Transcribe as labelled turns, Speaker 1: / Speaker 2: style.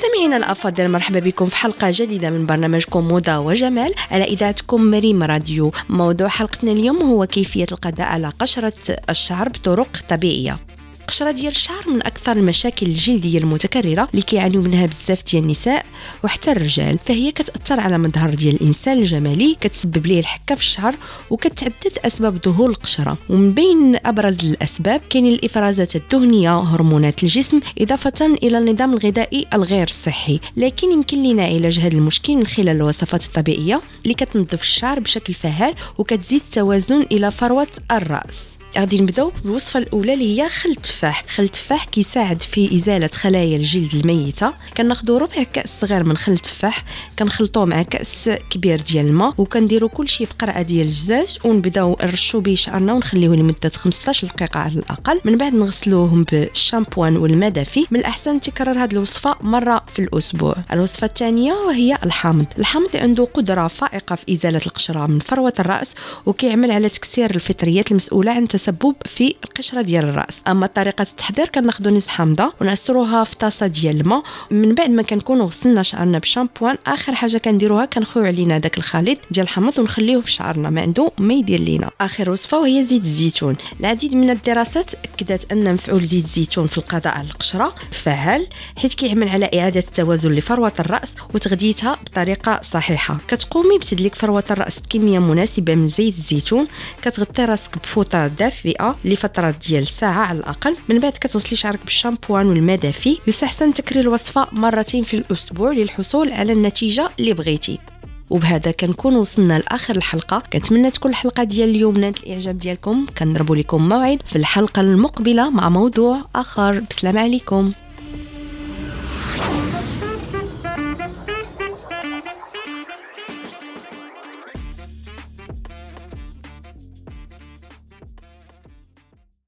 Speaker 1: مستمعينا الافاضل مرحبا بكم في حلقة جديدة من برنامجكم موضة وجمال على إذاعتكم مريم راديو. موضوع حلقتنا اليوم هو كيفية القضاء على قشرة الشعر بطرق طبيعية. القشره ديال الشعر من أكثر المشاكل الجلدية المتكررة اللي كيعانيو منها بزاف ديال النساء وحتى الرجال. فهي كتأثر على مظهر ديال الإنسان الجمالي كتسبب ليه الحكة في الشعر وكتعدد أسباب ظهور القشرة. ومن بين أبرز الأسباب كاين الإفرازات الدهنية هرمونات الجسم إضافة إلى النظام الغذائي الغير صحي. لكن يمكن لنا علاج هذا المشكل من خلال الوصفات الطبيعية اللي كتنظف الشعر بشكل فعال وكتزيد التوازن إلى فروة الرأس. غادي نبداو بالوصفة الأولى اللي هي خل التفاح خل التفاح كيساعد في إزالة خلايا الجلد الميتة. كناخذوا ربع كأس صغير من خل التفاح كنخلطوه مع كأس كبير ديال الماء وكنديروا كل شيء في قرعة ديال الزجاج ونبداو نرشوا به شعرنا ونخليوه لمدة 15 دقيقة على الأقل. من بعد نغسلوهم بالشامبوان والماء دافي من الأحسن تكرر هذه الوصفة مرة في الأسبوع. الوصفة الثانية وهي الحامض. الحامض عنده قدرة فائقة في إزالة القشرة من فروة الرأس وكيعمل على تكسير الفطريات المسؤولة عن التسبب في القشرة ديال الرأس. أما طريقة التحضير كناخذوا نص حامضة ونعصروها في طاسة ديال الماء. من بعد ما كنكونوا غسلنا شعرنا بشامبوان آخر حاجة كنديروها كنخويو علينا داك الخليط ديال الحامض ونخليوه في شعرنا. ما عنده ما يدير لينا. آخر وصفة وهي زيت الزيتون. العديد من الدراسات أكدت أن مفعول زيت الزيتون في القضاء على القشرة فعال حيث كيعمل على إعادة التوازن لفروة الرأس وتغذيتها بطريقة صحيحة. كتقومي بتدليك فروة الرأس بكمية مناسبة من زيت الزيتون. كتغطي راسك بفوطة دافئه لفترة ديال ساعه على الأقل. من بعد كتغسلي شعرك بالشامبوان والماء دافي يستحسن تكرير الوصفة مرتين في الأسبوع للحصول على النتيجة اللي بغيتي. وبهذا كنكون وصلنا لآخر الحلقة. كنتمنى تكون الحلقة ديال اليوم نالت الإعجاب ديالكم. كنضربوا لكم موعد في الحلقة المقبلة مع موضوع آخر. بسلام عليكم.